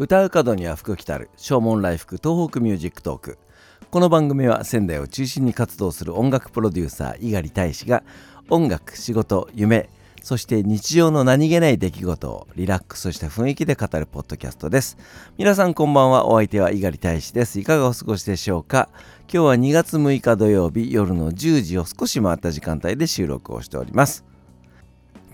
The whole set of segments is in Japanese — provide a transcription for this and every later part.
唱う門には福来たる唱門来福 TOHOKU MUSIC TALK。この番組は仙台を中心に活動する音楽プロデューサー猪狩大使が音楽仕事夢そして日常の何気ない出来事をリラックスした雰囲気で語るポッドキャストです。皆さんこんばんはお相手は猪狩大使です。いかがお過ごしでしょうか？今日は2月6日土曜日夜の10時を少し回った時間帯で収録をしております。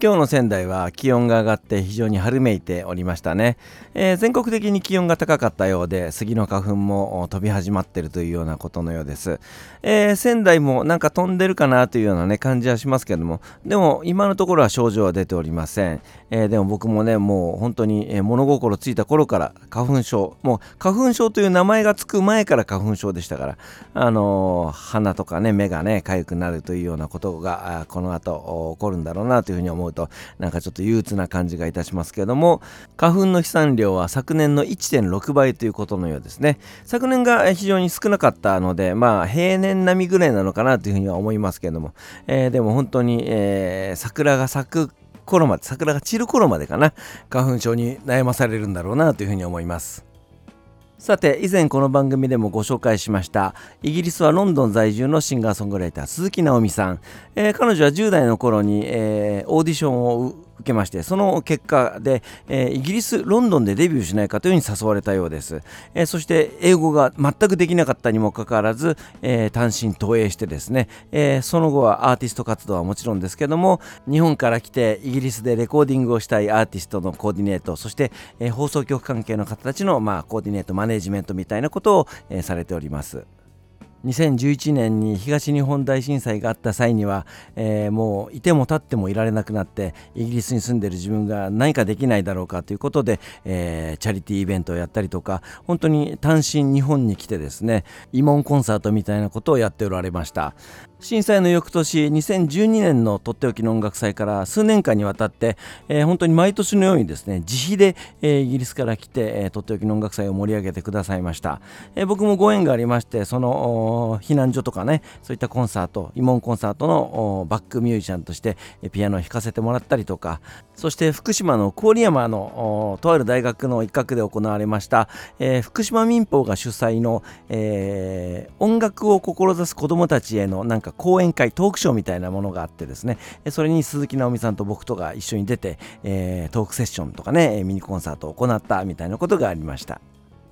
今日の仙台は気温が上がって非常に春めいておりましたね、えー、全国的に気温が高かったようで杉の花粉も飛び始まってるというようなことのようです、えー、仙台もなんか飛んでるかなというようなね感じはしますけども。でも今のところは症状は出ておりません、えー、でも僕もねもう本当に物心ついた頃から花粉症もう花粉症という名前がつく前から花粉症でしたからあの鼻とかね目がね痒くなるというようなことがこの後起こるんだろうなというふうに思思うとなんかちょっと憂鬱な感じがいたしますけども花粉の飛散量は昨年の1.6倍ということのようですね。昨年が非常に少なかったのでまあ平年並みぐらいなのかなというふうには思いますけれども、えー、でも本当に、えー、桜が咲く頃まで桜が散る頃までかな花粉症に悩まされるんだろうなというふうに思います。さて以前この番組でもご紹介しましたイギリスはロンドン在住のシンガーソングライター鈴木直美さん、えー、彼女は10代の頃に、えー、オーディションを受けましてその結果で、えー、イギリスロンドンでデビューしないかというふうに誘われたようです、えー、そして英語が全くできなかったにもかかわらず、えー、単身投影してですね、えその後はアーティスト活動はもちろんですけども日本から来てイギリスでレコーディングをしたいアーティストのコーディネートそして、え放送局関係の方たちの、まあ、コーディネートマネジメントみたいなことを、えされております。2011年に東日本大震災があった際には、えー、もういても立ってもいられなくなってイギリスに住んでる自分が何かできないだろうかということで、えー、チャリティーイベントをやったりとか本当に単身日本に来てですね慰問コンサートみたいなことをやっておられました。震災の翌年2012年のとっておきの音楽祭から数年間にわたって、えー、本当に毎年のようにですね自費で、えー、イギリスから来て、えー、とっておきの音楽祭を盛り上げてくださいました、えー、僕もご縁がありましてその避難所とかねそういったコンサート慰問コンサートのバックミュージシャンとしてピアノを弾かせてもらったりとかそして福島の郡山のとある大学の一角で行われました、えー、福島民放が主催の、えー、音楽を志す子どもたちへのなんか講演会トークショーみたいなものがあってですねそれに鈴木直美さんと僕とが一緒に出て、えー、トークセッションとかねミニコンサートを行ったみたいなことがありました。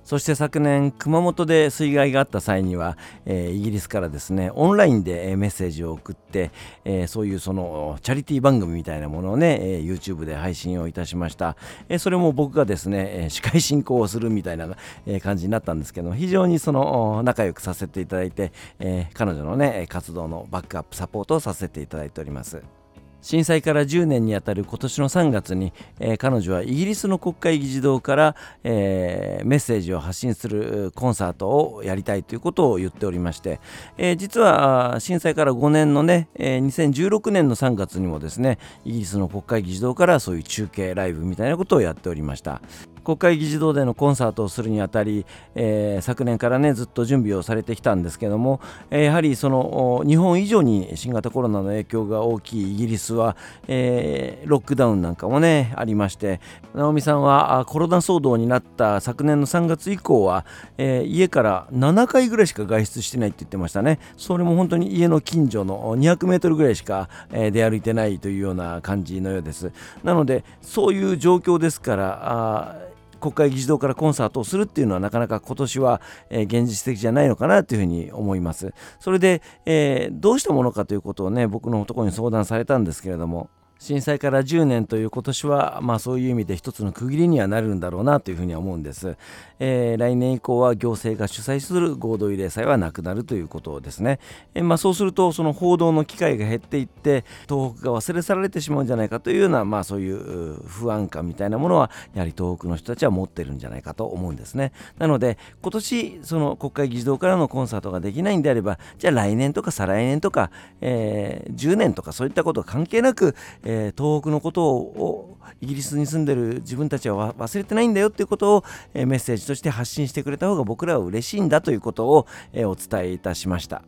そして昨年熊本で水害があった際には、えー、イギリスからですねオンラインでメッセージを送って、えー、そういうそのチャリティー番組みたいなものをね、えー、YouTube で配信をいたしました、えそれも僕がですね司会進行をするみたいな、え感じになったんですけど非常にその仲良くさせていただいて、え彼女のね活動のバックアップサポートをさせていただいております。震災から10年にあたる今年の3月に、えー、彼女はイギリスの国会議事堂から、えー、メッセージを発信するコンサートをやりたいということを言っておりまして、えー、実は震災から5年のね、え2016年の3月にもですねイギリスの国会議事堂からそういう中継ライブみたいなことをやっておりました。国会議事堂でのコンサートをするにあたり、えー、昨年からねずっと準備をされてきたんですけども、えー、やはりその日本以上に新型コロナの影響が大きいイギリスは、えー、ロックダウンなんかもねありまして直美さんはコロナ騒動になった昨年の3月以降は、えー、家から7回ぐらいしか外出してないって言ってましたね。それも本当に家の近所の200メートルぐらいしか、出歩いてないというような感じのようです。なのでそういう状況ですから国会議事堂からコンサートをするっていうのはなかなか今年は、えー、現実的じゃないのかなというふうに思います。それで、えー、どうしたものかということをね僕のところに相談されたんですけれども震災から10年という今年は、まあ、そういう意味で一つの区切りにはなるんだろうなというふうには思うんです、えー、来年以降は行政が主催する合同慰霊祭はなくなるということですね、えー、まあ、そうするとその報道の機会が減っていって東北が忘れ去られてしまうんじゃないかというような、まあ、そういう不安感みたいなものはやはり東北の人たちは持ってるんじゃないかと思うんですね。なので今年その国会議事堂からのコンサートができないんであればじゃあ来年とか再来年とか、えー、10年とかそういったことは関係なく、ええー、東北のことをイギリスに住んでる自分たちは忘れてないんだよっていうことを、え、メッセージとして発信してくれた方が僕らは嬉しいんだということを、え、お伝えいたしました。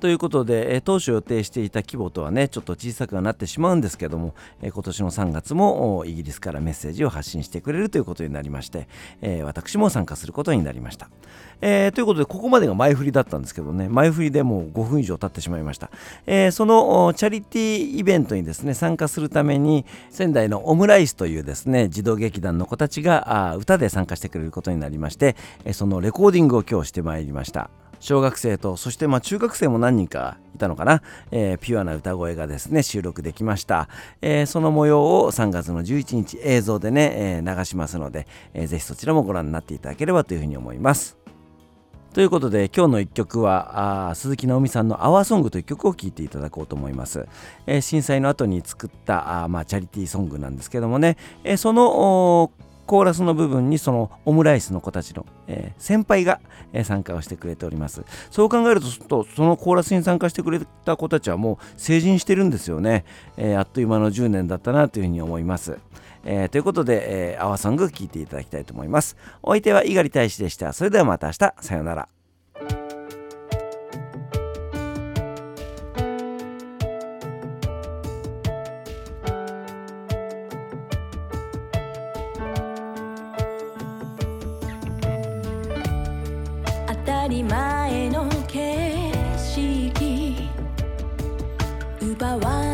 ということで、え、当初予定していた規模とはねちょっと小さくはなってしまうんですけども、え、今年の3月もイギリスからメッセージを発信してくれるということになりまして、え、私も参加することになりました、え、ということでここまでが前振りだったんですけどね前振りでもう5分以上経ってしまいました、え、そのチャリティーイベントにですね参加するために仙台のオムライスというですね児童劇団の子たちが歌で参加してくれることになりまして、えそのレコーディングを今日してまいりました。小学生とそしてまあ中学生も何人かいたのかな、えー、ピュアな歌声がですね収録できました、えー、その模様を3月の11日映像でね、えー、流しますので、えー、ぜひそちらもご覧になっていただければというふうに思います。ということで今日の1曲はあ鈴木直美さんの「アワーソングという曲を聴いていただこうと思います、えー、震災の後に作ったあ、まあ、チャリティーソングなんですけどもね、えー、そのコーラスの部分にそのオムライスの子たちの、えー、先輩が、えー、参加をしてくれておりますそう考えるとそのコーラスに参加してくれた子たちはもう成人してるんですよね、えー、あっという間の10年だったなというふうに思いますえ、ということで、えー、アワソング聴いていただきたいと思います。お相手は猪狩大使でした。それではまた明日、さようなら。り前の景色。奪われ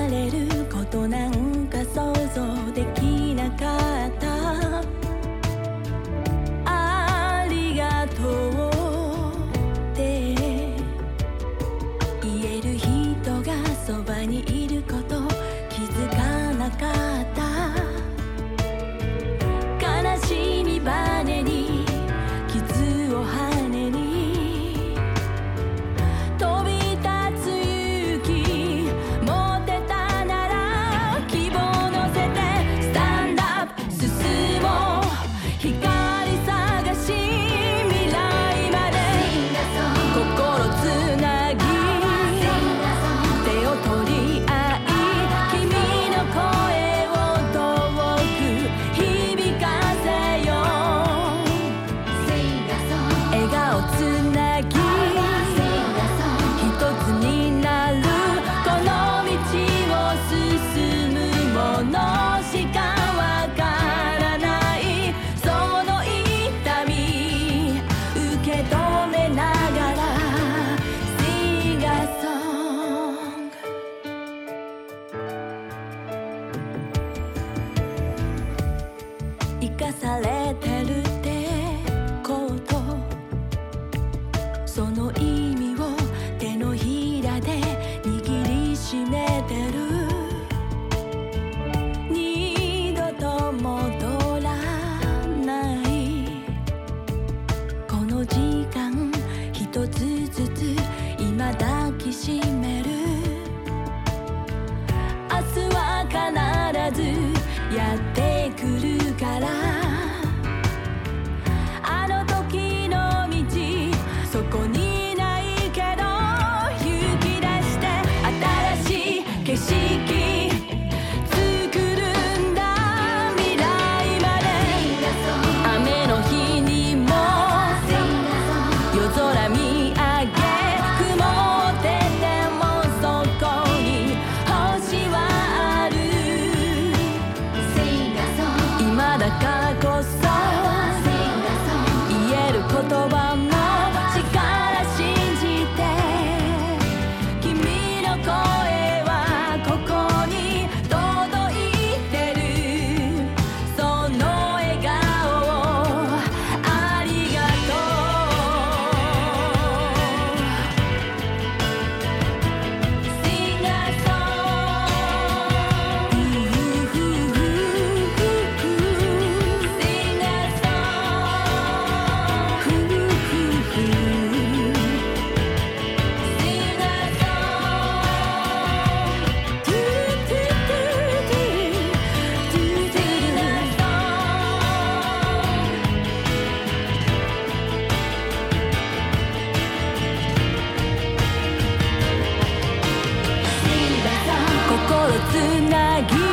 つなぎ